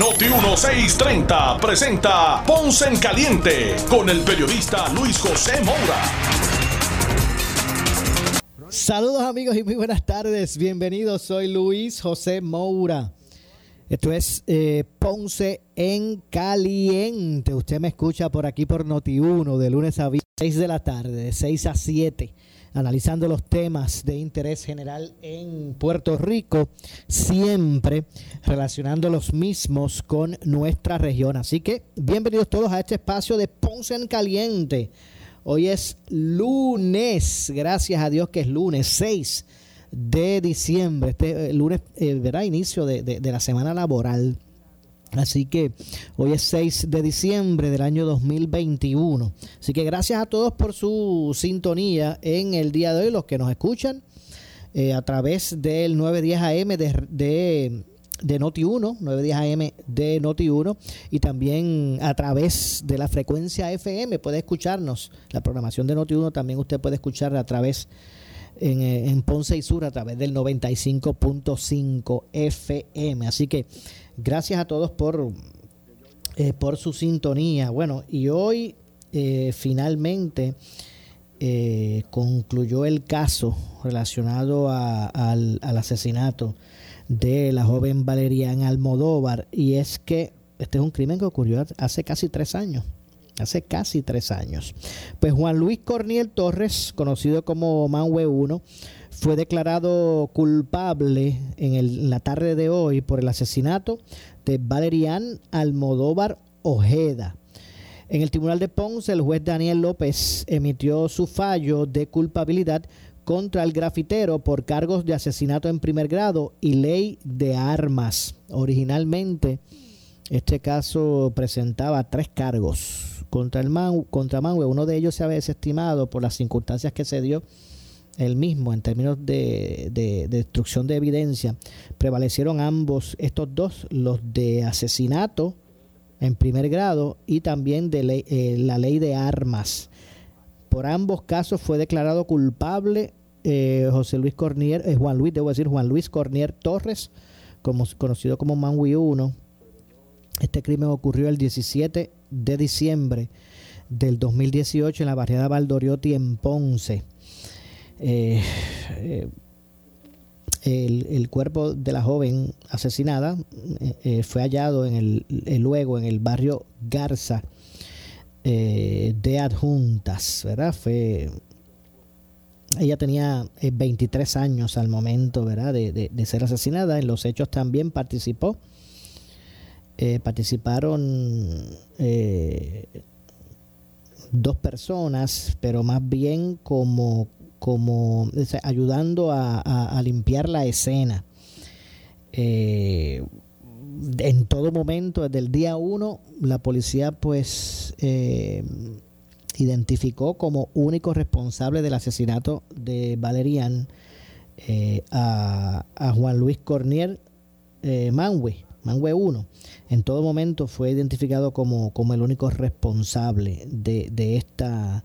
Noti 1630 presenta Ponce en Caliente con el periodista Luis José Moura. Saludos amigos y muy buenas tardes. Bienvenidos, soy Luis José Moura. Esto es eh, Ponce en Caliente. Usted me escucha por aquí por Noti1 de lunes a viernes, 6 de la tarde, de 6 a 7, analizando los temas de interés general en Puerto Rico, siempre relacionando los mismos con nuestra región. Así que bienvenidos todos a este espacio de Ponce en Caliente. Hoy es lunes, gracias a Dios que es lunes 6 de diciembre, este eh, lunes, eh, verá, inicio de, de, la semana laboral. Así que hoy es 6 de diciembre del año 2021. Así que gracias a todos por su sintonía en el día de hoy, los que nos escuchan eh, a través del 910 AM de, de, de Noti1, 910 AM de Noti1 y también a través de la frecuencia FM puede escucharnos. La programación de Noti1 también usted puede escuchar a través de eh, en, Ponce y Sur a través del 95.5 FM. Así que gracias a todos por, eh, por su sintonía. Bueno, y hoy eh, finalmente concluyó el caso relacionado al, al asesinato de la joven Valeriana Almodóvar y es que este es un crimen que ocurrió hace casi tres años hace casi tres años. Pues Juan Luis Corniel Torres, conocido como Manwe 1, fue declarado culpable en, la tarde de hoy por el asesinato de Valerian Almodóvar Ojeda. En el Tribunal de Ponce, el juez Daniel López emitió su fallo de culpabilidad contra el grafitero por cargos de asesinato en primer grado y ley de armas. Originalmente, este caso presentaba tres cargos contra, el Man, contra Mangue. Uno de ellos se había desestimado por las circunstancias que se dio el mismo en términos de, destrucción de evidencia. Prevalecieron ambos, estos dos, los de asesinato en primer grado y también de eh, la ley de armas. Por ambos casos fue declarado culpable eh, José Luis Cornier, eh, Juan Luis, debo decir Juan Luis Cornier Torres, como, conocido como Manwi 1. Este crimen ocurrió el 17 de diciembre del 2018 en la barriada Valdoriotti en Ponce. Eh, eh, el, cuerpo de la joven asesinada eh, fue hallado en el, luego en el barrio Garza de Adjuntas, ¿verdad? Fue ella tenía 23 años al momento, ¿verdad? de, ser asesinada. En los hechos también participó eh, participaron eh, dos personas, pero más bien como, como ayudando a, limpiar la escena. Eh, en todo momento, desde el día uno, la policía pues identificó como único responsable del asesinato de Valerian a, a, Juan Luis Cornier Manwe Mangue 1, en todo momento fue identificado como, como el único responsable de, de, esta,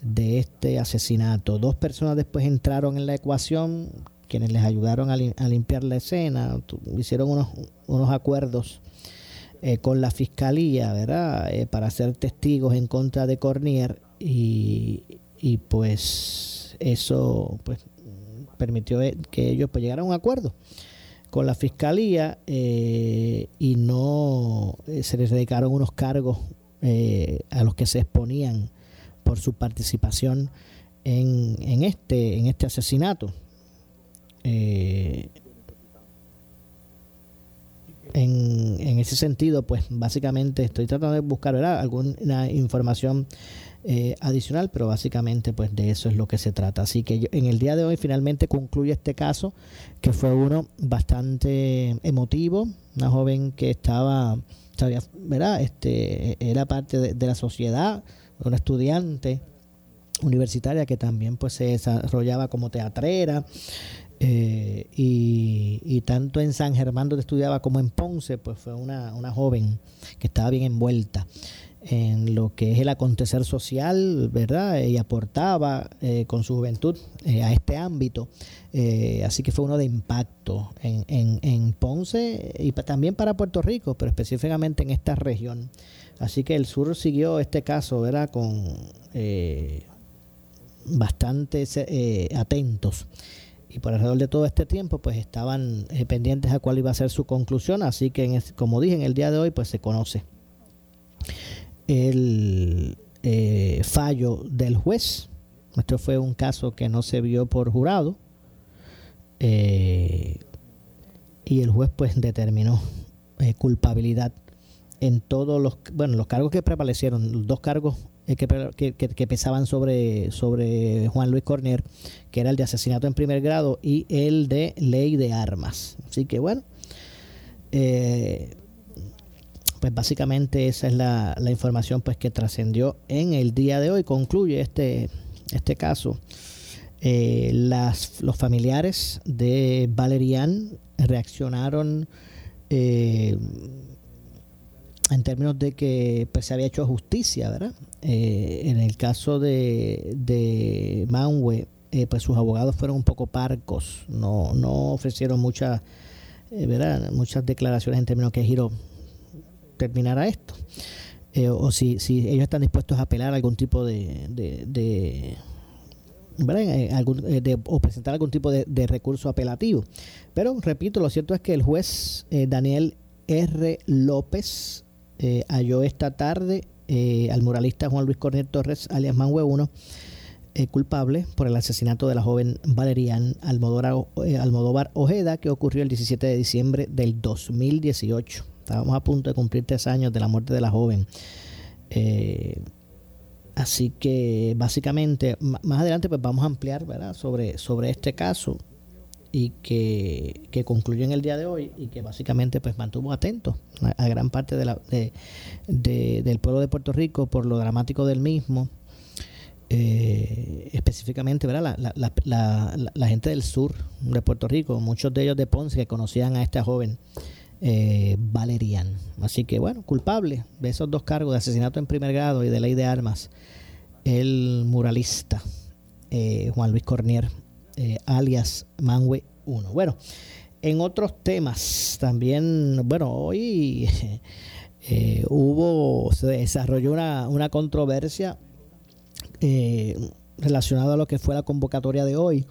de este asesinato. Dos personas después entraron en la ecuación, quienes les ayudaron a, limpiar la escena, hicieron unos, unos acuerdos eh, con la fiscalía, ¿verdad? Eh, para ser testigos en contra de Cornier y, y pues eso pues permitió eh, que ellos pues, llegaran a un acuerdo con la fiscalía eh, y no eh, se les dedicaron unos cargos eh, a los que se exponían por su participación en, en este en este asesinato en, ese sentido pues básicamente estoy tratando de buscar alguna información eh, adicional, pero básicamente pues de eso es lo que se trata. Así que en el día de hoy finalmente concluye este caso, que fue uno bastante emotivo, una joven que estaba, estaba, ¿verdad? Este, era parte de, la sociedad, una estudiante universitaria que también pues se desarrollaba como teatrera eh, y, tanto en San Germán donde estudiaba como en Ponce pues fue una, una joven que estaba bien envuelta en lo que es el acontecer social, ¿verdad? Y aportaba eh, con su juventud eh, a este ámbito. Así que fue uno de impacto en, en, Ponce y también para Puerto Rico, pero específicamente en esta región. Así que el sur siguió este caso, ¿verdad? Con bastantes atentos. Y por alrededor de todo este tiempo, pues estaban pendientes a cuál iba a ser su conclusión. Así que, como dije, en el día de hoy, pues se conoce el eh, fallo del juez. Esto fue un caso que no se vio por jurado. Eh, y el juez pues determinó eh, culpabilidad en todos los bueno los cargos que prevalecieron los dos cargos que, que, pesaban sobre sobre Juan Luis Cornier que era el de asesinato en primer grado y el de ley de armas así que bueno eh, pues básicamente esa es la, información pues que trascendió en el día de hoy. Concluye este, este caso. Eh, las, los familiares de Valerian reaccionaron eh, en términos de que pues, se había hecho justicia, ¿verdad? Eh, en el caso de, de Manwe, pues sus abogados fueron un poco parcos, no, no ofrecieron muchas, ¿verdad? muchas declaraciones en términos que giro terminara esto. Eh, o si, si ellos están dispuestos a apelar algún tipo de, de, eh, eh, o presentar algún tipo de, recurso apelativo. Pero repito, lo cierto es que el juez Daniel R. López halló esta tarde al muralista Juan Luis Cornel Torres, alias Manhue 1, culpable por el asesinato de la joven Valerian Almodóvar, Ojeda, que ocurrió el 17 de diciembre del 2018. Estábamos a punto de cumplir tres años de la muerte de la joven. Eh, así que básicamente más adelante pues vamos a ampliar. Sobre, sobre este caso y que, que concluyó en el día de hoy y que básicamente pues mantuvo atento a, gran parte de la, del pueblo de Puerto Rico por lo dramático del mismo. Eh, específicamente ¿verdad? La, la, la, la, gente del sur de Puerto Rico, muchos de ellos de Ponce que conocían a esta joven eh, Valerian. Así que bueno, culpable de esos dos cargos de asesinato en primer grado y de ley de armas, el muralista eh, Juan Luis Cornier, eh, alias Mangue 1. Bueno, en otros temas también, bueno, hoy hubo, se desarrolló una, una controversia relacionada a lo que fue la convocatoria de hoy.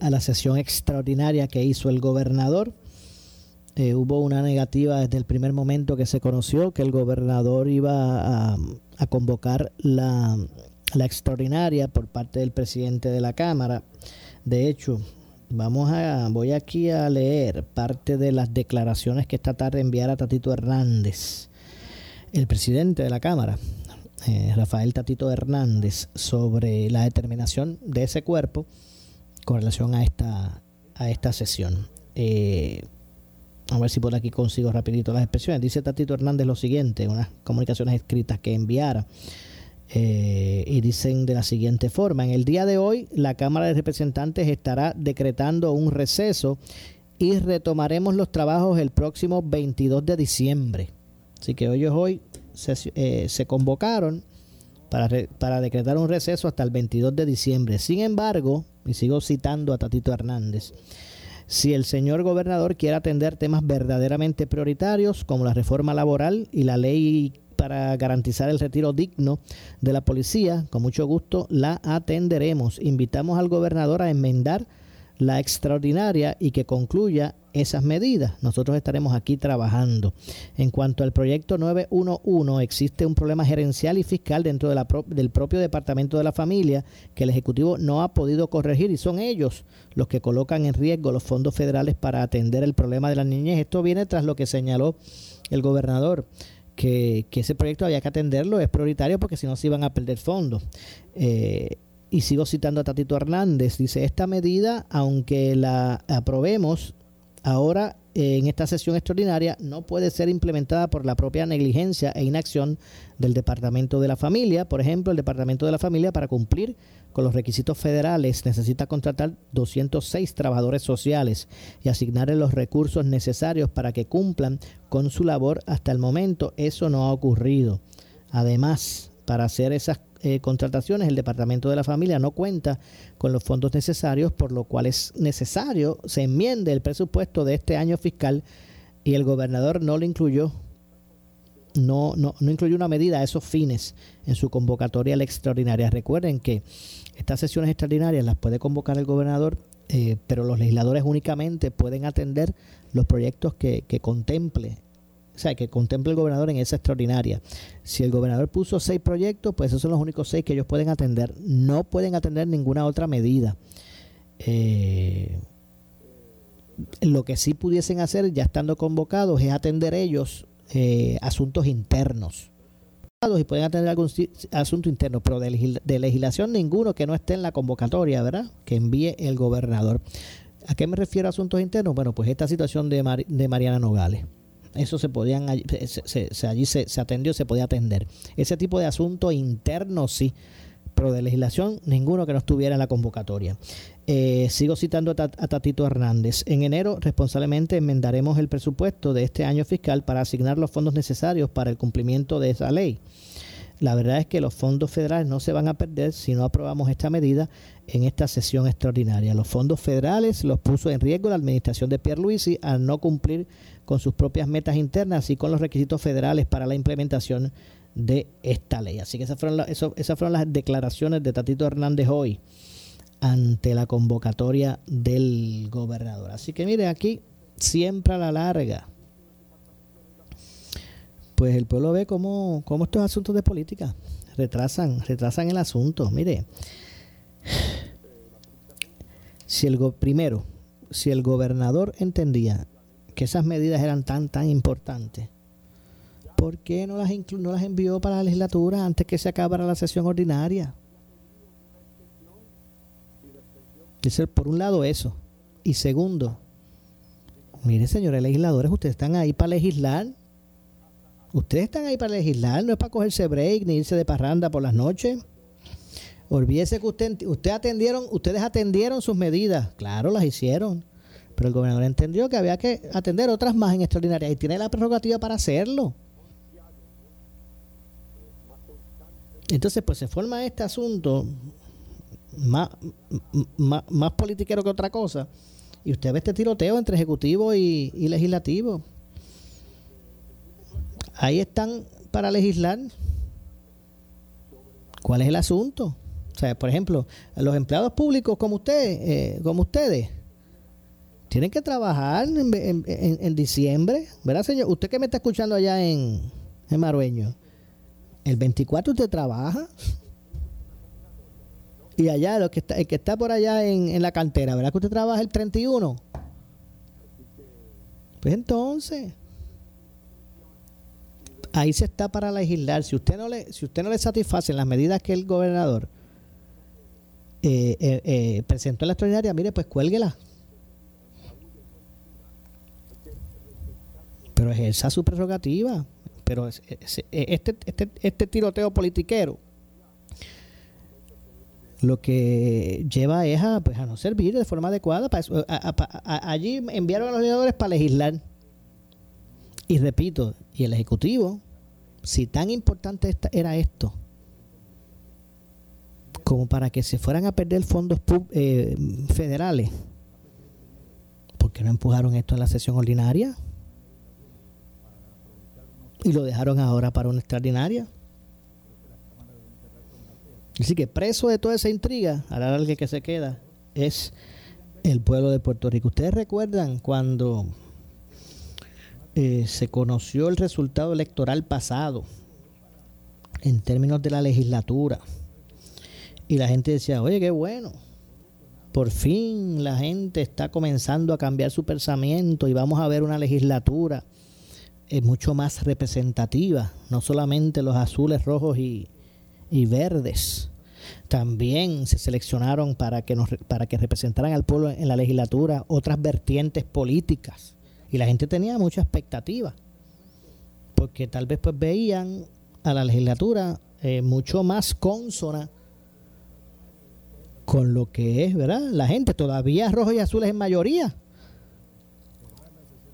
a la sesión extraordinaria que hizo el gobernador eh, hubo una negativa desde el primer momento que se conoció que el gobernador iba a, convocar la, extraordinaria por parte del presidente de la Cámara. De hecho, vamos a, voy aquí a leer parte de las declaraciones que esta tarde enviara Tatito Hernández, el presidente de la Cámara, eh, Rafael Tatito Hernández, sobre la determinación de ese cuerpo con relación a esta, a esta sesión. Eh, a ver si por aquí consigo rapidito las expresiones. Dice Tatito Hernández lo siguiente, unas comunicaciones escritas que enviara. Eh, y dicen de la siguiente forma, en el día de hoy la Cámara de Representantes estará decretando un receso y retomaremos los trabajos el próximo 22 de diciembre. Así que hoy se, eh, se convocaron para, para decretar un receso hasta el 22 de diciembre. Sin embargo, y sigo citando a Tatito Hernández, si el señor gobernador quiere atender temas verdaderamente prioritarios como la reforma laboral y la ley para garantizar el retiro digno de la policía, con mucho gusto la atenderemos. Invitamos al gobernador a enmendar la extraordinaria y que concluya esas medidas. Nosotros estaremos aquí trabajando. En cuanto al proyecto 911, existe un problema gerencial y fiscal dentro del propio Departamento de la Familia que el Ejecutivo no ha podido corregir y son ellos los que colocan en riesgo los fondos federales para atender el problema de la niñez. Esto viene tras lo que señaló el gobernador. Que, ese proyecto había que atenderlo, es prioritario porque si no se iban a perder fondos. Eh, y sigo citando a Tatito Hernández, dice, esta medida, aunque la aprobemos, ahora en esta sesión extraordinaria no puede ser implementada por la propia negligencia e inacción del Departamento de la Familia. Por ejemplo, el Departamento de la Familia para cumplir con los requisitos federales necesita contratar 206 trabajadores sociales y asignarles los recursos necesarios para que cumplan con su labor. Hasta el momento eso no ha ocurrido. Además, para hacer esas eh, contrataciones, el Departamento de la Familia no cuenta con los fondos necesarios, por lo cual es necesario se enmiende el presupuesto de este año fiscal y el gobernador no lo incluyó. No, no, no incluyó una medida a esos fines en su convocatoria extraordinaria. Recuerden que estas sesiones extraordinarias las puede convocar el gobernador, eh, pero los legisladores únicamente pueden atender los proyectos que, que contemple sea, que contemple el gobernador en esa extraordinaria. Si el gobernador puso seis proyectos, pues esos son los únicos seis que ellos pueden atender. No pueden atender ninguna otra medida. Eh, lo que sí pudiesen hacer, ya estando convocados, es atender ellos eh, asuntos internos. Y pueden atender algún asunto interno, pero de, legislación ninguno que no esté en la convocatoria, ¿verdad? Que envíe el gobernador. ¿A qué me refiero a asuntos internos? Bueno, pues esta situación de, de Mariana Nogales eso se podían se, allí se, atendió se podía atender. Ese tipo de asuntos internos sí. Pero de legislación ninguno que no estuviera en la convocatoria. Eh, sigo citando a, Tatito Hernández. En enero responsablemente enmendaremos el presupuesto de este año fiscal para asignar los fondos necesarios para el cumplimiento de esa ley. La verdad es que los fondos federales no se van a perder si no aprobamos esta medida en esta sesión extraordinaria. Los fondos federales los puso en riesgo la administración de Pierre Luisi al no cumplir con sus propias metas internas y con los requisitos federales para la implementación de esta ley. Así que esas fueron, esas fueron las declaraciones de Tatito Hernández hoy ante la convocatoria del gobernador. Así que mire, aquí siempre a la larga, pues el pueblo ve cómo, cómo estos asuntos de política retrasan, retrasan el asunto. Mire, si el primero, si el gobernador entendía que esas medidas eran tan, tan importantes, ¿por qué no las, no las envió para la legislatura antes que se acabara la sesión ordinaria? Dice, por un lado eso. Y segundo, mire señores legisladores, ustedes están ahí para legislar. Ustedes están ahí para legislar, no es para cogerse break ni irse de parranda por las noches. Olvídese que usted, usted atendieron, ustedes atendieron sus medidas. Claro, las hicieron. Pero el gobernador entendió que había que atender otras más en extraordinaria y tiene la prerrogativa para hacerlo. Entonces, pues se forma este asunto más, más, politiquero que otra cosa. Y usted ve este tiroteo entre ejecutivo y, y legislativo. Ahí están para legislar. ¿Cuál es el asunto? O sea, por ejemplo, los empleados públicos como usted, eh, como ustedes, tienen que trabajar en, diciembre, ¿verdad, señor? Usted que me está escuchando allá en, en Marueño, el 24 usted trabaja. Y allá, lo que está, el que está por allá en, la cantera, ¿verdad que usted trabaja el 31? Pues entonces, ahí se está para legislar. Si usted no le, si usted no le satisface las medidas que el gobernador eh, eh, eh, presentó en la extraordinaria, mire, pues cuélguela. Pero ejerza su prerrogativa. Pero este, este, este tiroteo politiquero lo que lleva es a, pues, a no servir de forma adecuada. Para allí enviaron a los legisladores para legislar. Y repito, y el Ejecutivo, si tan importante era esto, como para que se fueran a perder fondos eh, federales, ¿por qué no empujaron esto en la sesión ordinaria? Y lo dejaron ahora para una extraordinaria. Así que preso de toda esa intriga, a la que se queda, es el pueblo de Puerto Rico. Ustedes recuerdan cuando eh, se conoció el resultado electoral pasado en términos de la legislatura y la gente decía, oye, qué bueno, por fin la gente está comenzando a cambiar su pensamiento y vamos a ver una legislatura es mucho más representativa, no solamente los azules, rojos y, verdes. También se seleccionaron para que, nos, para que representaran al pueblo en la legislatura otras vertientes políticas. Y la gente tenía mucha expectativa, porque tal vez pues veían a la legislatura eh, mucho más consona con lo que es, ¿verdad? La gente todavía rojos y azules en mayoría,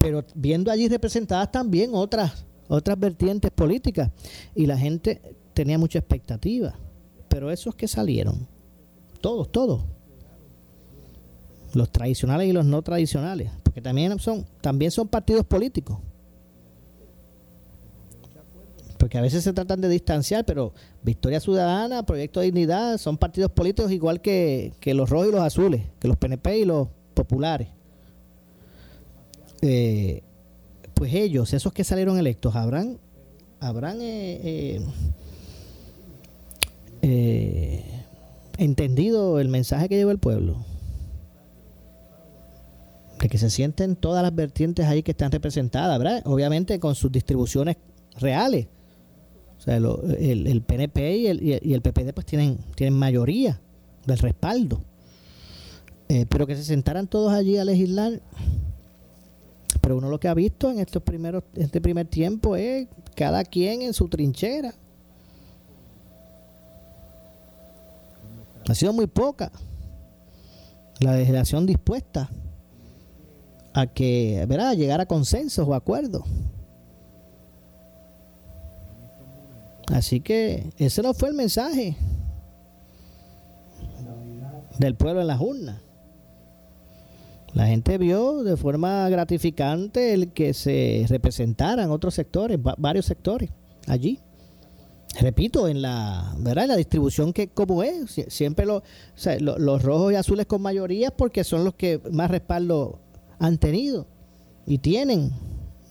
pero viendo allí representadas también otras otras vertientes políticas y la gente tenía mucha expectativa. Pero esos que salieron, todos, todos, los tradicionales y los no tradicionales, porque también son también son partidos políticos. Porque a veces se tratan de distanciar, pero Victoria Ciudadana, Proyecto de Dignidad, son partidos políticos igual que, los rojos y los azules, que los PNP y los populares. Eh, pues ellos, esos que salieron electos, habrán, habrán eh, eh, entendido el mensaje que lleva el pueblo. De que se sienten todas las vertientes ahí que están representadas. Obviamente con sus distribuciones reales el, PNP y el, y el, PPD pues tienen, tienen mayoría del respaldo. Eh, pero que se sentaran todos allí a legislar. Pero uno lo que ha visto en estos primeros, este primer tiempo es cada quien en su trinchera. Ha sido muy poca la legislación dispuesta a que, ¿verdad?, llegar a consensos o acuerdos. Así que ese no fue el mensaje del pueblo en las urnas. La gente vio de forma gratificante el que se representaran otros sectores, varios sectores allí. Repito, en la, ¿verdad? la distribución que como es, siempre los rojos y azules con mayoría porque son los que más respaldo han tenido y tienen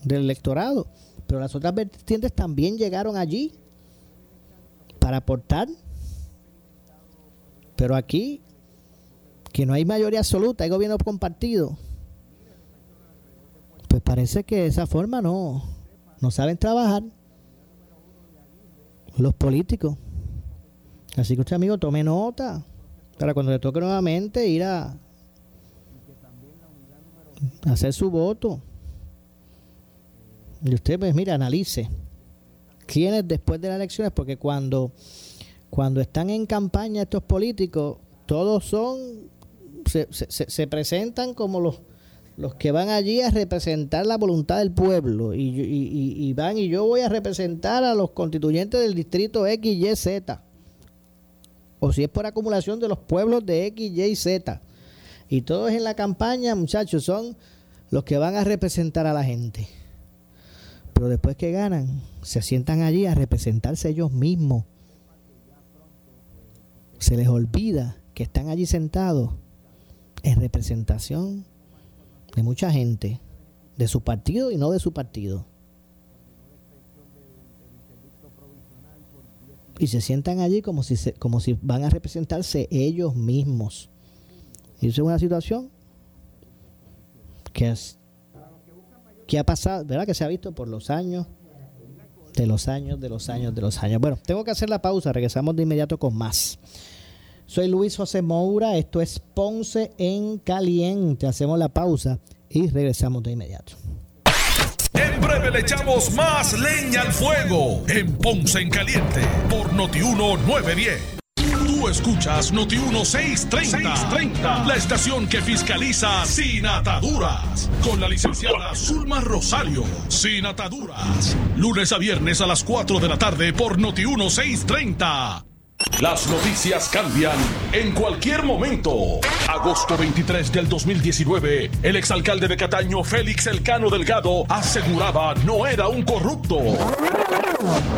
del electorado. Pero las otras vertientes también llegaron allí para aportar. Pero aquí, que no hay mayoría absoluta, hay gobierno compartido, pues parece que de esa forma no, no saben trabajar los políticos. Así que usted, amigo, tome nota para cuando le toque nuevamente ir a hacer su voto. Y usted, pues, mira, analice quiénes después de las elecciones, porque cuando, cuando están en campaña estos políticos, todos son, se, se, presentan como los, los que van allí a representar la voluntad del pueblo y, y, van y yo voy a representar a los constituyentes del distrito X, Y, Z. O si es por acumulación de los pueblos de X, Y y Z. Y todos en la campaña, muchachos, son los que van a representar a la gente. Pero después que ganan, se sientan allí a representarse ellos mismos. Se les olvida que están allí sentados en representación de mucha gente, de su partido y no de su partido. Y se sientan allí como si, como si van a representarse ellos mismos. Y eso es una situación que es ¿Qué ha pasado, ¿verdad? Que se ha visto por los años, de los años, de los años, de los años. Bueno, tengo que hacer la pausa, regresamos de inmediato con más. Soy Luis José Moura, esto es Ponce en Caliente. Hacemos la pausa y regresamos de inmediato. En breve le echamos más leña al fuego en Ponce en Caliente por Notiuno 910 escuchas Noti 1630, la estación que fiscaliza sin ataduras, con la licenciada Zulma Rosario, sin ataduras, lunes a viernes a las 4 de la tarde por Noti 1630. Las noticias cambian en cualquier momento. Agosto 23 del 2019, el exalcalde de Cataño, Félix Elcano Delgado, aseguraba no era un corrupto.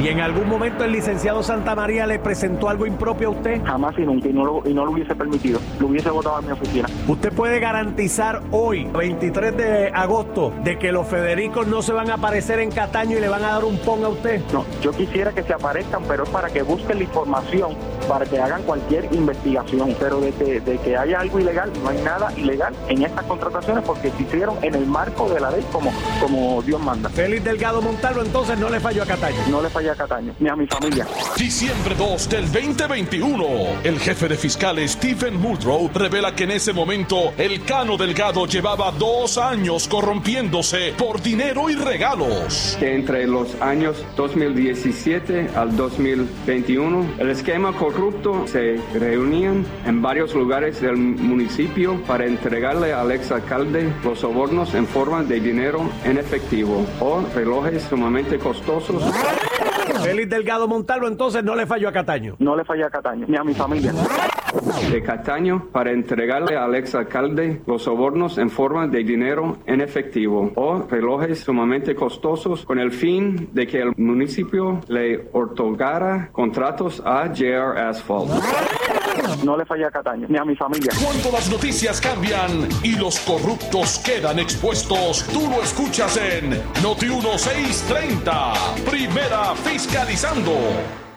¿Y en algún momento el licenciado Santa María le presentó algo impropio a usted? Jamás y nunca, y no lo, y no lo hubiese permitido. Lo hubiese votado en mi oficina. ¿Usted puede garantizar hoy, 23 de agosto, de que los Federicos no se van a aparecer en Cataño y le van a dar un pon a usted? No, yo quisiera que se aparezcan, pero es para que busquen la información, para que hagan cualquier investigación. Pero de que, de que haya algo ilegal, no hay nada ilegal en estas contrataciones porque se hicieron en el marco de la ley como, como Dios manda. Félix Delgado Montalvo entonces no le falló a Cataño. Cataño. No le falla a Cataño, ni a mi familia. Diciembre 2 del 2021. El jefe de fiscales Stephen Muldrow revela que en ese momento el Cano Delgado llevaba dos años corrompiéndose por dinero y regalos. que entre los años 2017 al 2021 el esquema corrupto se reunían en varios lugares del municipio para entregarle al exalcalde los sobornos en forma de dinero en efectivo o relojes sumamente costosos. Félix Delgado Montalvo entonces no le falló a Cataño. No le falla a Cataño, ni a mi familia. de Cataño para entregarle al exalcalde los sobornos en forma de dinero en efectivo o relojes sumamente costosos con el fin de que el municipio le otorgara contratos a JR Asphalt. No le falla a Cataño, ni a mi familia. Cuando las noticias cambian y los corruptos quedan expuestos, tú lo escuchas en Noti 1630. Primera fiscalizando.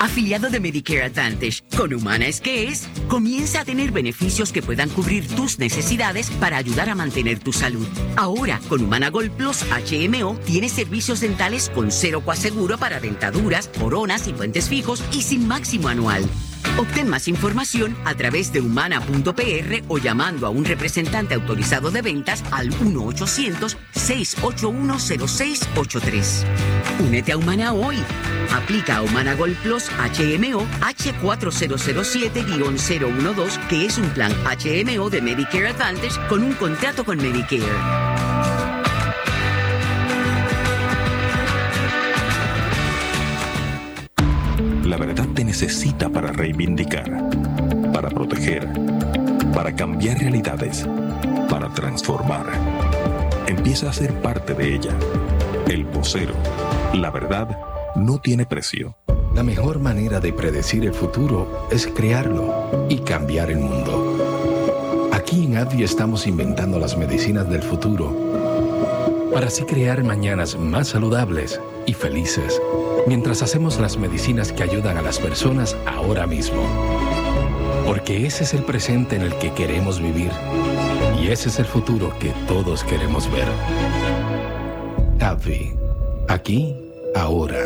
Afiliado de Medicare Advantage, con Humana es que es, comienza a tener beneficios que puedan cubrir tus necesidades para ayudar a mantener tu salud. Ahora, con Humana Gold Plus HMO, tienes servicios dentales con cero coaseguro para dentaduras, coronas y puentes fijos y sin máximo anual. Obtén más información a través de humana.pr o llamando a un representante autorizado de ventas al 1-800-681-0683. Únete a Humana hoy. Aplica a Humana Gold Plus HMO H4007-012, que es un plan HMO de Medicare Advantage con un contrato con Medicare. Necesita para reivindicar, para proteger, para cambiar realidades, para transformar. Empieza a ser parte de ella. El vocero. La verdad no tiene precio. La mejor manera de predecir el futuro es crearlo y cambiar el mundo. Aquí en ADVI estamos inventando las medicinas del futuro para así crear mañanas más saludables y felices, mientras hacemos las medicinas que ayudan a las personas ahora mismo. Porque ese es el presente en el que queremos vivir y ese es el futuro que todos queremos ver. ADVI, aquí, ahora.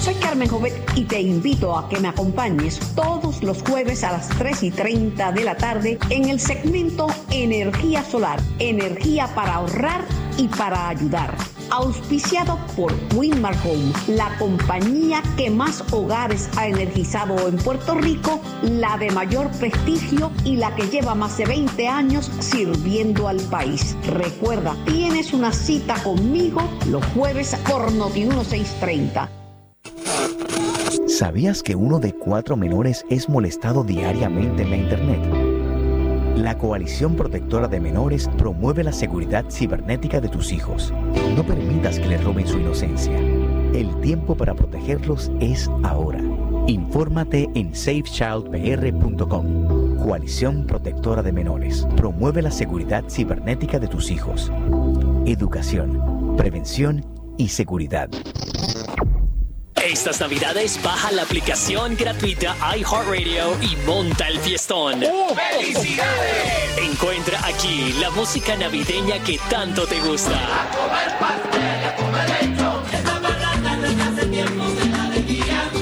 Soy Carmen Jovet y te invito a que me acompañes todos los jueves a las 3 y 30 de la tarde en el segmento Energía Solar, energía para ahorrar y para ayudar. Auspiciado por Winmar Home, la compañía que más hogares ha energizado en Puerto Rico, la de mayor prestigio y la que lleva más de 20 años sirviendo al país. Recuerda, tienes una cita conmigo los jueves por Noti 1630. ¿Sabías que uno de cuatro menores es molestado diariamente en la Internet? La Coalición Protectora de Menores promueve la seguridad cibernética de tus hijos. No permitas que les roben su inocencia. El tiempo para protegerlos es ahora. Infórmate en safechildpr.com. Coalición Protectora de Menores. Promueve la seguridad cibernética de tus hijos. Educación, prevención y seguridad. Estas navidades baja la aplicación gratuita iHeartRadio y monta el fiestón. ¡Felicidades! Encuentra aquí la música navideña que tanto te gusta.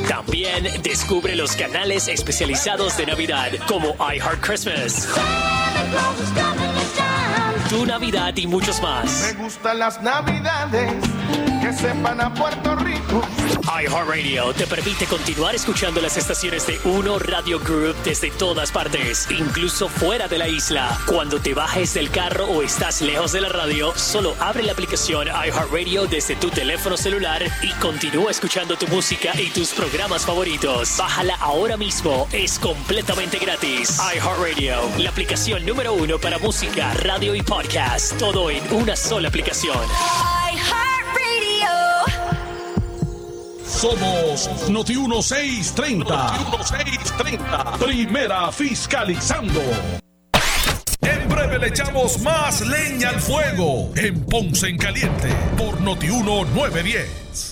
También descubre los canales especializados de Navidad como iHeart Christmas. Tu Navidad y muchos más. Me gustan las navidades que sepan a Puerto Rico. iHeartRadio te permite continuar escuchando las estaciones de Uno Radio Group desde todas partes, incluso fuera de la isla. Cuando te bajes del carro o estás lejos de la radio, solo abre la aplicación iHeartRadio desde tu teléfono celular y continúa escuchando tu música y tus programas favoritos. Bájala ahora mismo, es completamente gratis. iHeartRadio, la aplicación número uno para música, radio y podcast, todo en una sola aplicación. Somos Noti 1630. Noti 1630. Primera fiscalizando. En breve le echamos más leña al fuego en Ponce en Caliente por Noti 1910.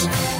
Peace.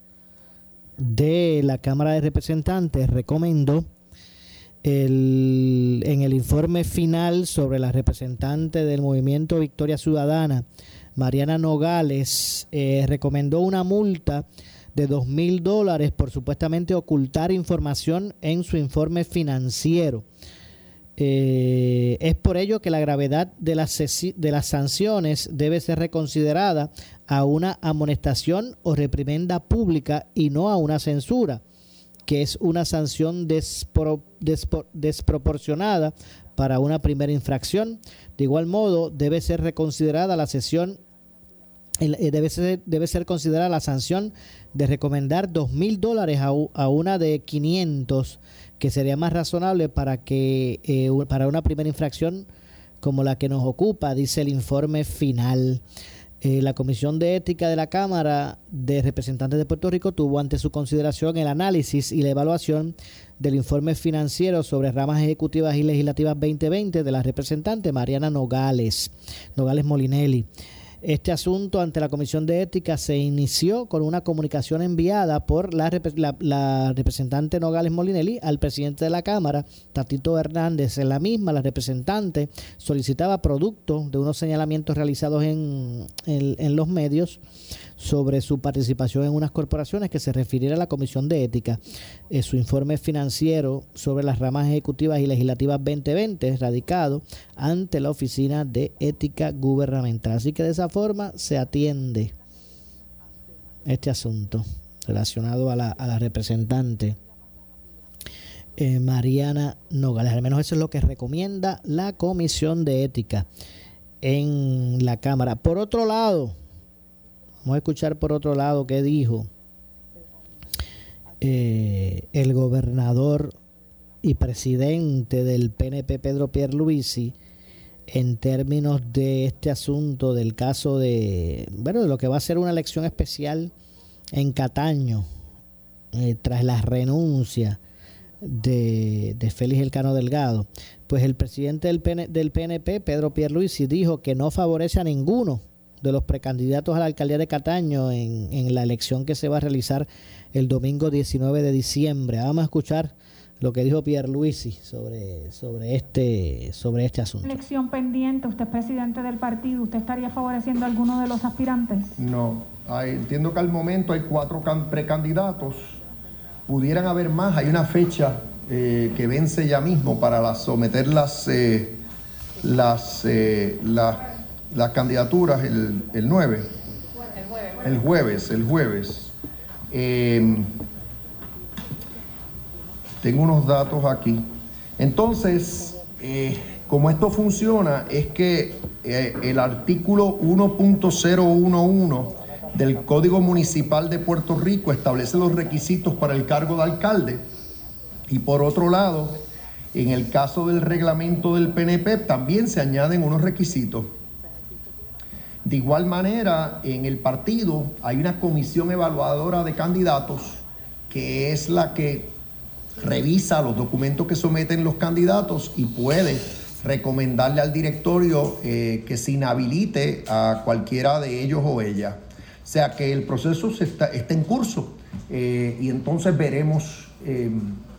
de la Cámara de Representantes recomendó el, en el informe final sobre la representante del movimiento Victoria Ciudadana, Mariana Nogales, eh, recomendó una multa de dos mil dólares por supuestamente ocultar información en su informe financiero. Eh, es por ello que la gravedad de las, sanciones debe ser reconsiderada a una amonestación o reprimenda pública y no a una censura, que es una sanción desproporcionada para una primera infracción. De igual modo, debe ser reconsiderada la sesión eh, debe ser, debe ser considerada la sanción de recomendar dos mil dólares a, a, una de 500 que sería más razonable para que eh, para una primera infracción como la que nos ocupa, dice el informe final. Eh, la Comisión de Ética de la Cámara de Representantes de Puerto Rico tuvo ante su consideración el análisis y la evaluación del informe financiero sobre ramas ejecutivas y legislativas 2020 de la representante Mariana Nogales, Nogales Molinelli. Este asunto ante la Comisión de Ética se inició con una comunicación enviada por la, representante Nogales Molinelli al presidente de la Cámara, Tatito Hernández. En la misma, la representante solicitaba producto de unos señalamientos realizados en, en los medios sobre su participación en unas corporaciones que se refiriera a la Comisión de Ética. Eh, su informe financiero sobre las ramas ejecutivas y legislativas 2020 radicado ante la Oficina de Ética Gubernamental. Así que de esa forma se atiende este asunto relacionado a la, representante eh, Mariana Nogales. Al menos eso es lo que recomienda la Comisión de Ética en la Cámara. Por otro lado, Vamos a escuchar por otro lado qué dijo eh, el gobernador y presidente del PNP, Pedro Pierluisi, en términos de este asunto del caso de, bueno, de lo que va a ser una elección especial en Cataño, eh, tras la renuncia de, de, Félix Elcano Delgado. Pues el presidente del, del PNP, Pedro Pierluisi, dijo que no favorece a ninguno de los precandidatos a la alcaldía de Cataño en, la elección que se va a realizar el domingo 19 de diciembre. Vamos a escuchar lo que dijo Pierre Luisi sobre, sobre, este, sobre este asunto. Elección pendiente, usted es presidente del partido, ¿usted estaría favoreciendo a alguno de los aspirantes? No, entiendo que al momento hay cuatro precandidatos, pudieran haber más, hay una fecha eh, que vence ya mismo para someter las, eh, las, eh, las las candidaturas el, el 9. El jueves, el jueves. Em, tengo unos datos aquí. Entonces, eh, como esto funciona, es que eh, el artículo 1.011 del Código Municipal de Puerto Rico establece los requisitos para el cargo de alcalde. Y por otro lado, en el caso del reglamento del PNP también se añaden unos requisitos. De igual manera, en el partido hay una comisión evaluadora de candidatos que es la que revisa los documentos que someten los candidatos y puede recomendarle al directorio eh, que se inhabilite a cualquiera de ellos o ella. O sea que el proceso está, en curso eh, y entonces veremos eh,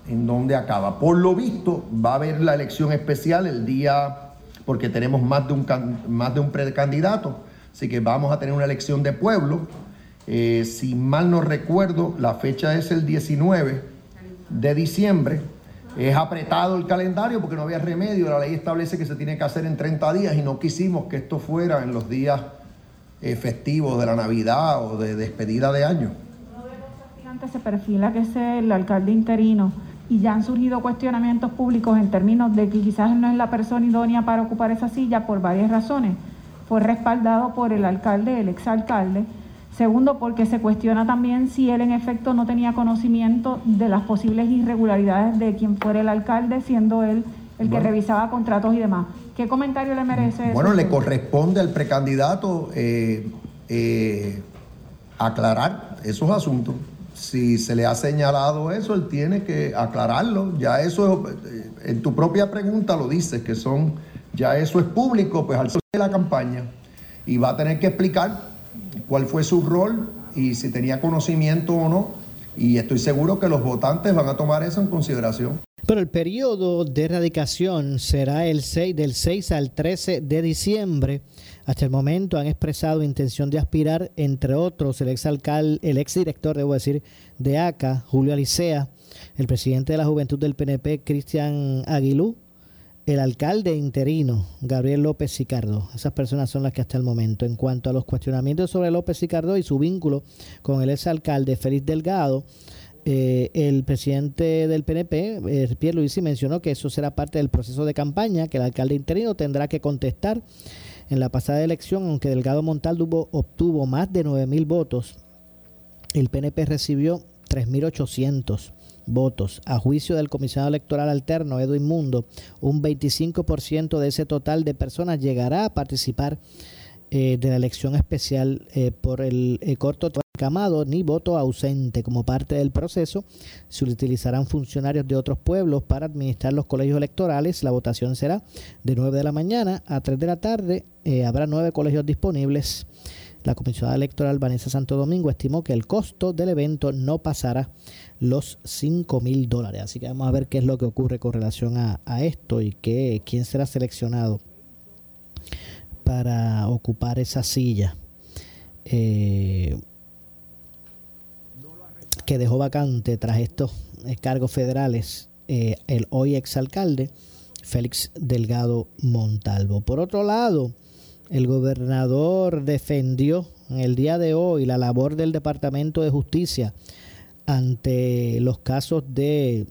en dónde acaba. Por lo visto, va a haber la elección especial el día, porque tenemos más de un, más de un precandidato, así que vamos a tener una elección de pueblo. si mal no recuerdo, la fecha es el 19 de diciembre. Es apretado el calendario porque no había remedio. La ley establece que se tiene que hacer en 30 días y no quisimos que esto fuera en los días eh, festivos de la Navidad o de despedida de año. Se perfila que es el alcalde interino y ya han surgido cuestionamientos públicos en términos de que quizás no es la persona idónea para ocupar esa silla por varias razones. Fue respaldado por el alcalde, el exalcalde, Segundo, porque se cuestiona también si él en efecto no tenía conocimiento de las posibles irregularidades de quien fuera el alcalde, siendo él el que revisaba contratos y demás. ¿Qué comentario le merece eso? Bueno, le corresponde al precandidato eh, eh, aclarar esos asuntos. Si se le ha señalado eso, él tiene que aclararlo. Ya eso, eh, en tu propia pregunta lo dices, que son, ya eso es público, pues al de la campaña. Y va a tener que explicar cuál fue su rol y si tenía conocimiento o no. Y estoy seguro que los votantes van a tomar eso en consideración. Pero el periodo de erradicación será el 6, del 6 al 13 de diciembre. Hasta el momento han expresado intención de aspirar, entre otros, el ex alcalde, el ex director, debo decir, de ACA, Julio Alicea, el presidente de la Juventud del PNP, Cristian Aguilú, el alcalde interino, Gabriel López Sicardo. Esas personas son las que hasta el momento. En cuanto a los cuestionamientos sobre López Sicardo y su vínculo con el exalcalde Félix Delgado, eh, el presidente del PNP, eh, Pierre Luisi, mencionó que eso será parte del proceso de campaña, que el alcalde interino tendrá que contestar. En la pasada elección, aunque Delgado Montalvo obtuvo más de 9.000 votos, el PNP recibió 3.800 votos. A juicio del comisionado electoral alterno Edwin Mundo, un 25% de ese total de personas llegará a participar eh, de la elección especial eh, por el eh, corto camado ni voto ausente. Como parte del proceso, se utilizarán funcionarios de otros pueblos para administrar los colegios electorales. La votación será de 9 de la mañana a 3 de la tarde. habrá nueve colegios disponibles. La comisionada electoral Vanessa Santo Domingo estimó que el costo del evento no pasará los 5 mil dólares. Así que vamos a ver qué es lo que ocurre con relación a, esto y qué, quién será seleccionado para ocupar esa silla eh, que dejó vacante tras estos cargos federales eh, el hoy exalcalde Félix Delgado Montalvo. Por otro lado, el gobernador defendió en el día de hoy la labor del Departamento de Justicia ante los casos de,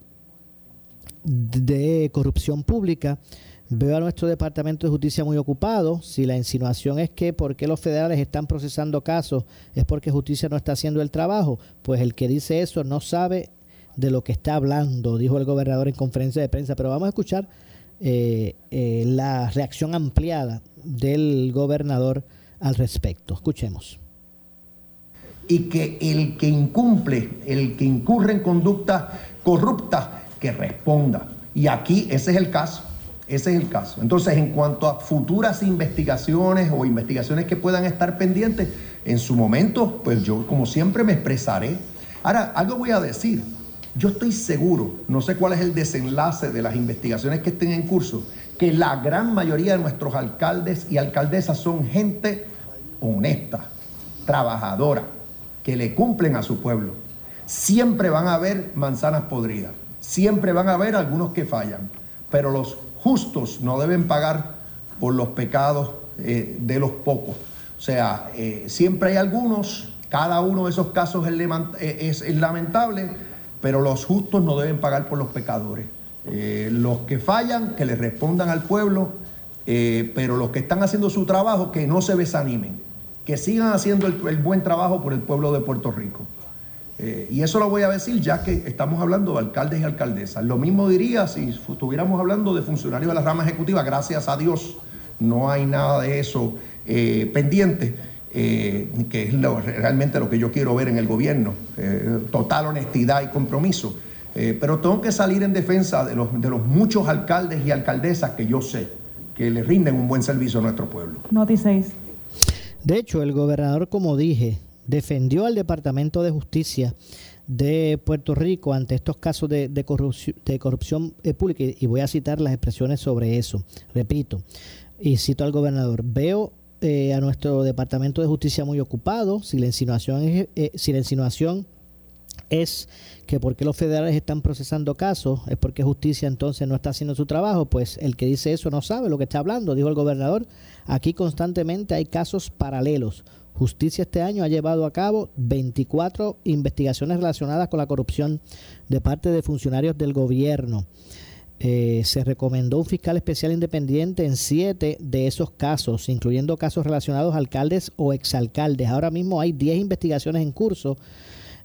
de corrupción pública. Veo a nuestro Departamento de Justicia muy ocupado. Si la insinuación es que porque los federales están procesando casos es porque justicia no está haciendo el trabajo, pues el que dice eso no sabe de lo que está hablando, dijo el gobernador en conferencia de prensa. Pero vamos a escuchar eh, eh, la reacción ampliada del gobernador al respecto. Escuchemos y que el que incumple, el que incurre en conducta corrupta, que responda. Y aquí ese es el caso. Ese es el caso. Entonces, en cuanto a futuras investigaciones o investigaciones que puedan estar pendientes, en su momento, pues yo como siempre me expresaré. Ahora, algo voy a decir. Yo estoy seguro, no sé cuál es el desenlace de las investigaciones que estén en curso, que la gran mayoría de nuestros alcaldes y alcaldesas son gente honesta, trabajadora, que le cumplen a su pueblo. Siempre van a haber manzanas podridas, siempre van a haber algunos que fallan, pero los justos no deben pagar por los pecados eh, de los pocos. O sea, eh, siempre hay algunos, cada uno de esos casos es, eh, es, lamentable, pero los justos no deben pagar por los pecadores. los que fallan, que le respondan al pueblo, pero los que están haciendo su trabajo, que no se desanimen que sigan haciendo el, buen trabajo por el pueblo de Puerto Rico. Eh, y eso lo voy a decir ya que estamos hablando de alcaldes y alcaldesas. Lo mismo diría si estuviéramos hablando de funcionarios de la rama ejecutiva. Gracias a Dios no hay nada de eso eh, pendientes, eh, que es realmente lo que yo quiero ver en el gobierno, total honestidad y compromiso. pero tengo que salir en defensa de los, de los muchos alcaldes y alcaldesas que yo sé que le rinden un buen servicio a nuestro pueblo. Noti 6. De hecho, el gobernador, como dije, defendió al Departamento de Justicia de Puerto Rico ante estos casos de, corrupción, de corrupción eh, pública y voy a citar las expresiones sobre eso. Repito, y cito al gobernador, veo eh, a nuestro Departamento de Justicia muy ocupado, si la insinuación eh, si la insinuación es que porque los federales están procesando casos, es porque justicia entonces no está haciendo su trabajo, pues el que dice eso no sabe lo que está hablando, dijo el gobernador. Aquí constantemente hay casos paralelos. Justicia este año ha llevado a cabo 24 investigaciones relacionadas con la corrupción de parte de funcionarios del gobierno. Eh, se recomendó un fiscal especial independiente en siete de esos casos, incluyendo casos relacionados a alcaldes o exalcaldes. Ahora mismo hay 10 investigaciones en curso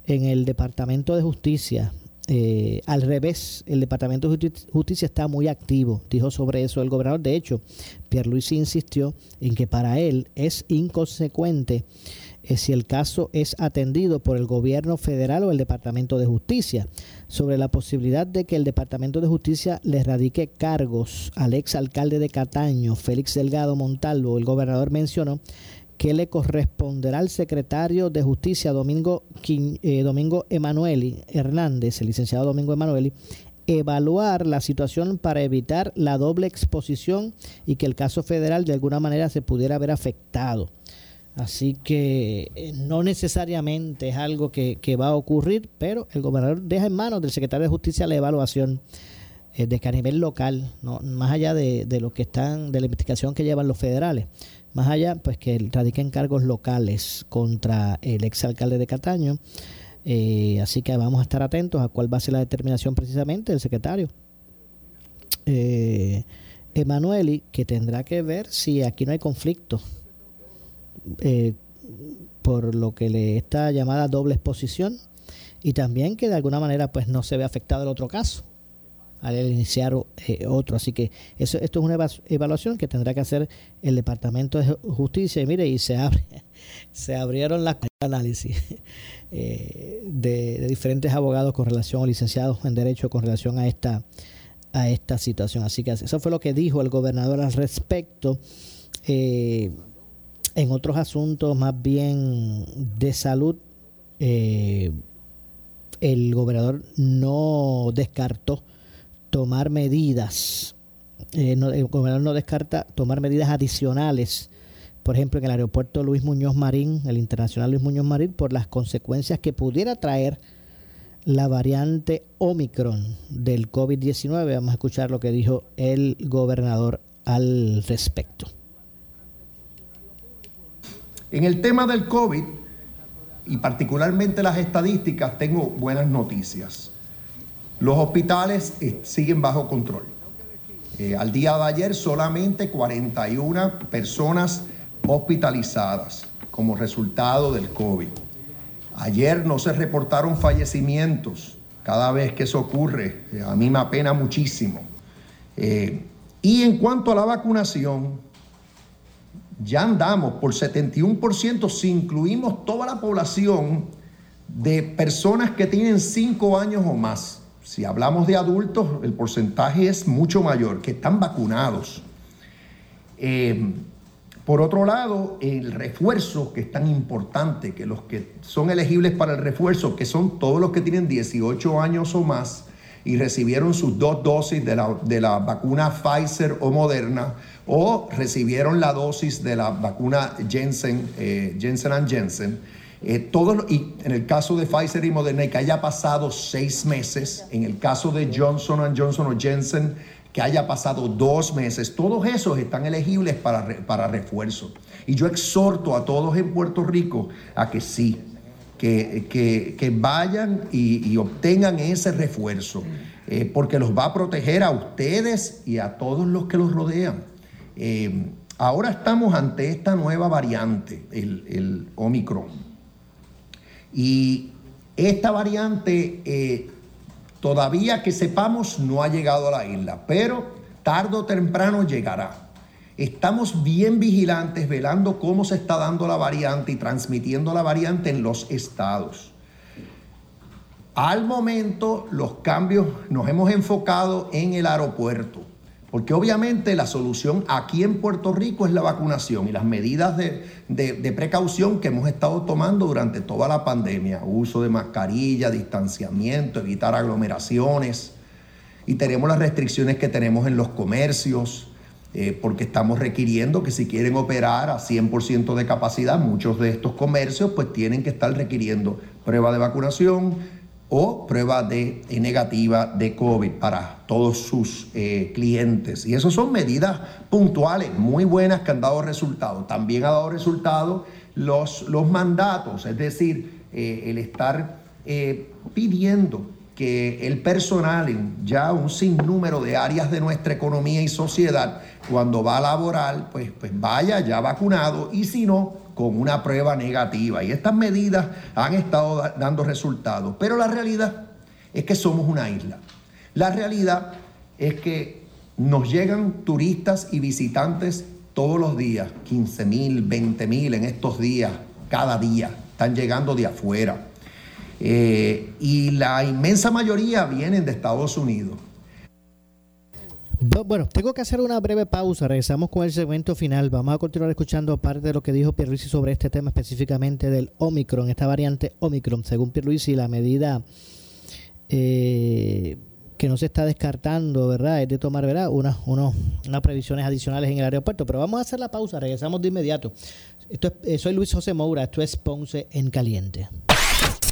en el Departamento de Justicia. Eh, al revés, el Departamento de Justicia está muy activo, dijo sobre eso el gobernador. De hecho, Pierluisi insistió en que para él es inconsecuente eh, si el caso es atendido por el gobierno federal o el Departamento de Justicia, sobre la posibilidad de que el Departamento de Justicia le radique cargos al ex alcalde de Cataño, Félix Delgado Montalvo. El gobernador mencionó que le corresponderá al secretario de Justicia Domingo, eh, Domingo Emanueli Hernández, el licenciado Domingo Emanueli, evaluar la situación para evitar la doble exposición y que el caso federal de alguna manera se pudiera ver afectado. Así que eh, no necesariamente es algo que, va a ocurrir, pero el gobernador deja en manos del secretario de Justicia la evaluación eh, de que a nivel local, no, más allá de, de lo que están, de la investigación que llevan los federales, más allá, pues que radiquen cargos locales contra el exalcalde de Cataño. Eh, así que vamos a estar atentos a cuál va a ser la determinación precisamente del secretario. Eh, Emanueli, que tendrá que ver si aquí no hay conflicto eh, por lo que le está llamada doble exposición y también que de alguna manera pues no se ve afectado el otro caso al iniciar eh, otro. Así que eso, esto es una evaluación que tendrá que hacer el Departamento de Justicia. Y mire, y se abre, se abrieron las análisis eh, de, diferentes abogados con relación o licenciados en derecho con relación a esta a esta situación. Así que eso fue lo que dijo el gobernador al respecto. Eh, en otros asuntos más bien de salud, el gobernador no descartó tomar medidas. Eh, el gobernador no descarta tomar medidas adicionales, por ejemplo, en el aeropuerto Luis Muñoz Marín, el internacional Luis Muñoz Marín, por las consecuencias que pudiera traer la variante Omicron del COVID-19. Vamos a escuchar lo que dijo el gobernador al respecto. En el tema del COVID y particularmente las estadísticas, tengo buenas noticias. Los hospitales eh, siguen bajo control. Eh, al día de ayer solamente 41 personas hospitalizadas como resultado del COVID. Ayer no se reportaron fallecimientos. Cada vez que eso ocurre, eh, a mí me apena muchísimo. y en cuanto a la vacunación, ya andamos por 71% si incluimos toda la población de personas que tienen 5 años o más. Si hablamos de adultos, el porcentaje es mucho mayor, que están vacunados. Eh, por otro lado, el refuerzo, que es tan importante, que los que son elegibles para el refuerzo, que son todos los que tienen 18 años o más y recibieron sus dos dosis de la, vacuna Pfizer o Moderna, o recibieron la dosis de la vacuna Jensen, eh, Jensen Jensen, eh, y en el caso de Pfizer y Moderna, que haya pasado seis meses, en el caso de Johnson Johnson o Jensen, que haya pasado dos meses, todos esos están elegibles para, para refuerzo. Y yo exhorto a todos en Puerto Rico a que sí, que, vayan y, obtengan ese refuerzo, eh, porque los va a proteger a ustedes y a todos los que los rodean. Eh, ahora estamos ante esta nueva variante, el, el Omicron. Y esta variante, eh, todavía que sepamos, no ha llegado a la isla, pero tarde o temprano llegará. Estamos bien vigilantes, velando cómo se está dando la variante y transmitiendo la variante en los estados. Al momento, los cambios nos hemos enfocado en el aeropuerto, porque obviamente la solución aquí en Puerto Rico es la vacunación y las medidas de, precaución que hemos estado tomando durante toda la pandemia, uso de mascarilla, distanciamiento, evitar aglomeraciones, y tenemos las restricciones que tenemos en los comercios, eh, porque estamos requiriendo que si quieren operar a 100% de capacidad, muchos de estos comercios pues tienen que estar requiriendo prueba de vacunación o prueba de, eh, negativa de COVID para todos sus eh, clientes. Y eso son medidas puntuales, muy buenas que han dado resultados. También ha dado resultados los, los mandatos, es decir, el estar pidiendo que el personal en ya un sinnúmero de áreas de nuestra economía y sociedad, cuando va a laborar, pues, pues vaya ya vacunado y si no, con una prueba negativa. Y estas medidas han estado dando resultados. Pero la realidad es que somos una isla. La realidad es que nos llegan turistas y visitantes todos los días, 15 mil, 20 mil en estos días, cada día, están llegando de afuera. Eh, y la inmensa mayoría vienen de Estados Unidos. Bueno, tengo que hacer una breve pausa. Regresamos con el segmento final. Vamos a continuar escuchando parte de lo que dijo Pierluisi sobre este tema específicamente del Omicron, esta variante Omicron. Según Pierluisi, la medida eh, que no se está descartando, ¿verdad? Es de tomar, ¿verdad? Unas, unos, unas previsiones adicionales en el aeropuerto. Pero vamos a hacer la pausa. Regresamos de inmediato. Esto eh, soy Luis José Moura. Esto es Ponce en Caliente.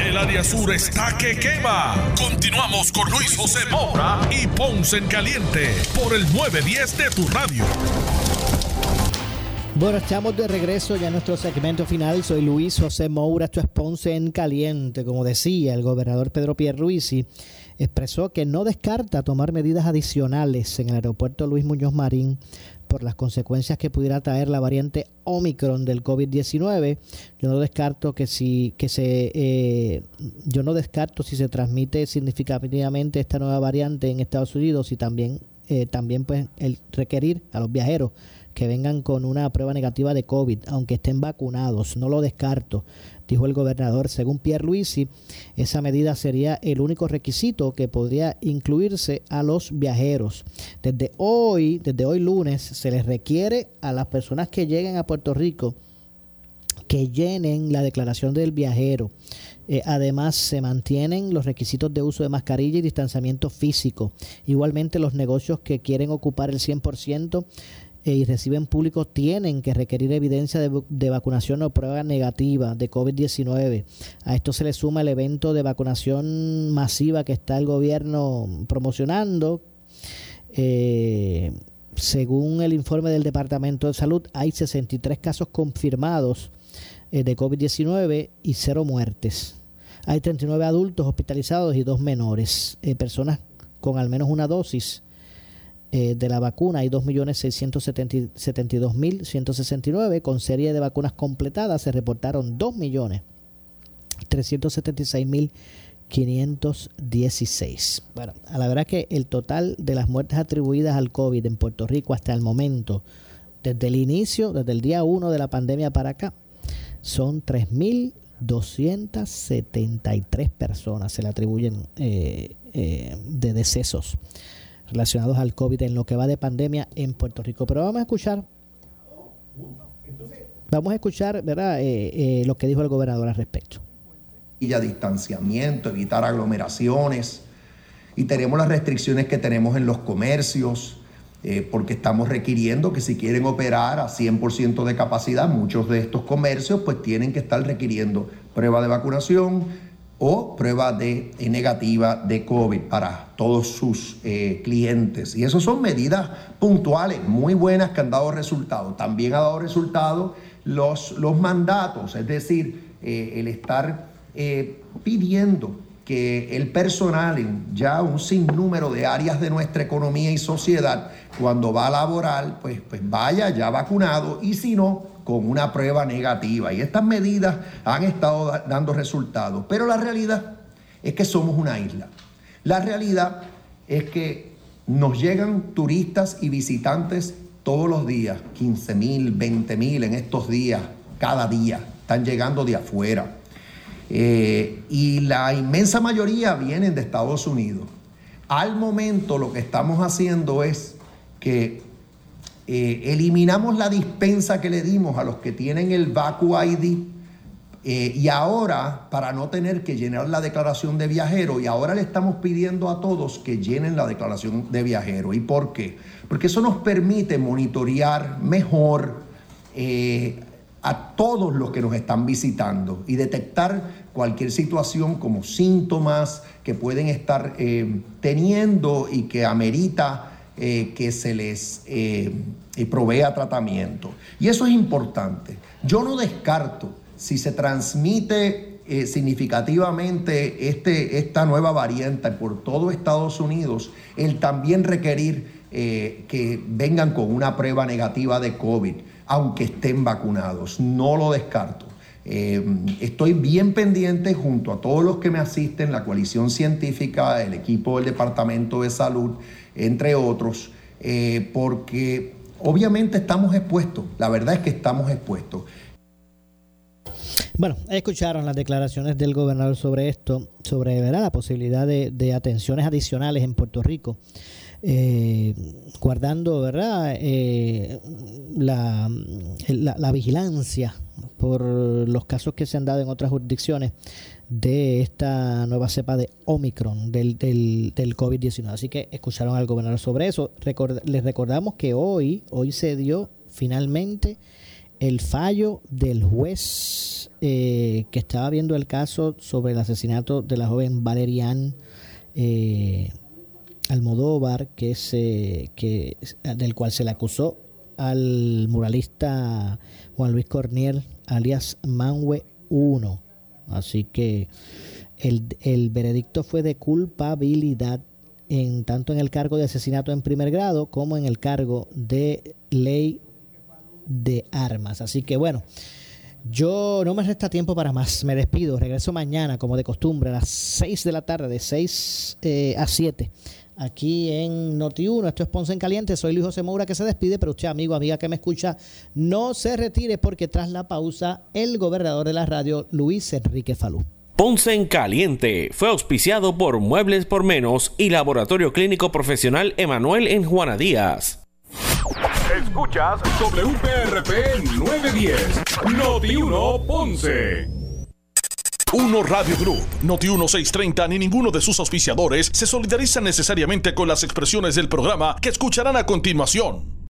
El área sur está que quema. Continuamos con Luis José Moura y Ponce en Caliente por el 910 de tu radio. Bueno, estamos de regreso ya en nuestro segmento final. Soy Luis José Moura, esto es Ponce en Caliente. Como decía el gobernador Pedro Pierluisi, expresó que no descarta tomar medidas adicionales en el aeropuerto Luis Muñoz Marín por las consecuencias que pudiera traer la variante Omicron del COVID-19. Yo no descarto que si que se eh, yo no descarto si se transmite significativamente esta nueva variante en Estados Unidos y también eh, también pues el requerir a los viajeros que vengan con una prueba negativa de COVID, aunque estén vacunados, no lo descarto dijo el gobernador. Según Pierre Luisi, esa medida sería el único requisito que podría incluirse a los viajeros. Desde hoy, desde hoy lunes, se les requiere a las personas que lleguen a Puerto Rico que llenen la declaración del viajero. Eh, además, se mantienen los requisitos de uso de mascarilla y distanciamiento físico. Igualmente, los negocios que quieren ocupar el 100% eh, y reciben público tienen que requerir evidencia de, vacunación o prueba negativa de COVID-19. A esto se le suma el evento de vacunación masiva que está el gobierno promocionando. Eh, según el informe del Departamento de Salud, hay 63 casos confirmados eh, de COVID-19 y cero muertes. Hay 39 adultos hospitalizados y dos menores, personas con al menos una dosis eh, de la vacuna hay 2.672.169. Con serie de vacunas completadas se reportaron 2.376.516. Bueno, a la verdad que el total de las muertes atribuidas al COVID en Puerto Rico hasta el momento, desde el inicio, desde el día 1 de la pandemia para acá, son 3.000 273 personas se le atribuyen eh, eh, de decesos relacionados al COVID en lo que va de pandemia en Puerto Rico. Pero vamos a escuchar, vamos a escuchar, ¿verdad? Eh, lo que dijo el gobernador al respecto. Y ya distanciamiento, evitar aglomeraciones y tenemos las restricciones que tenemos en los comercios, eh, porque estamos requiriendo que si quieren operar a 100% de capacidad, muchos de estos comercios pues tienen que estar requiriendo prueba de vacunación o prueba de eh, negativa de COVID para todos sus eh, clientes. Y eso son medidas puntuales, muy buenas que han dado resultados. También ha dado resultados los, los mandatos, es decir, el estar pidiendo que el personal en ya un sinnúmero de áreas de nuestra economía y sociedad, cuando va a laborar, pues, pues vaya ya vacunado y si no, con una prueba negativa. Y estas medidas han estado dando resultados. Pero la realidad es que somos una isla. La realidad es que nos llegan turistas y visitantes todos los días, 15 mil, 20 mil en estos días, cada día, están llegando de afuera. Eh, y la inmensa mayoría vienen de Estados Unidos. Al momento lo que estamos haciendo es que eh, eliminamos la dispensa que le dimos a los que tienen el VACU ID eh, y ahora, para no tener que llenar la declaración de viajero, y ahora le estamos pidiendo a todos que llenen la declaración de viajero. ¿Y por qué? Porque eso nos permite monitorear mejor a todos los que nos están visitando y detectar cualquier situación como síntomas que pueden estar eh, teniendo y que amerita eh, que se les eh, provea tratamiento. Y eso es importante. Yo no descarto si se transmite significativamente este, esta nueva variante por todo Estados Unidos, el también requerir que vengan con una prueba negativa de COVID aunque estén vacunados. No lo descarto. Eh, estoy bien pendiente junto a todos los que me asisten, la coalición científica, el equipo del Departamento de Salud, entre otros, eh, porque obviamente estamos expuestos, la verdad es que estamos expuestos. Bueno, escucharon las declaraciones del gobernador sobre esto, sobre ¿verdad? la posibilidad de, de atenciones adicionales en Puerto Rico eh, guardando verdad eh, la, la, vigilancia por los casos que se han dado en otras jurisdicciones de esta nueva cepa de Omicron del, del, del COVID-19. Así que escucharon al gobernador sobre eso. les recordamos que hoy, hoy se dio finalmente el fallo del juez eh, que estaba viendo el caso sobre el asesinato de la joven Valerian eh, Almodóvar, que se, que, del cual se le acusó al muralista Juan Luis Corniel, alias Manwe 1. Así que el, el veredicto fue de culpabilidad en tanto en el cargo de asesinato en primer grado como en el cargo de ley de armas. Así que bueno, yo no me resta tiempo para más. Me despido. Regreso mañana, como de costumbre, a las 6 de la tarde, de 6 eh, a 7 aquí en Noti1. Esto es Ponce en Caliente. Soy Luis José Moura que se despide, pero usted, amigo, amiga que me escucha, no se retire porque tras la pausa, el gobernador de la radio, Luis Enrique Falú. Ponce en Caliente fue auspiciado por Muebles por Menos y Laboratorio Clínico Profesional Emanuel en Juana Díaz. Escuchas WPRP 910, Noti1 Ponce. Uno Radio Group, Noti 1630 ni ninguno de sus auspiciadores se solidarizan necesariamente con las expresiones del programa que escucharán a continuación.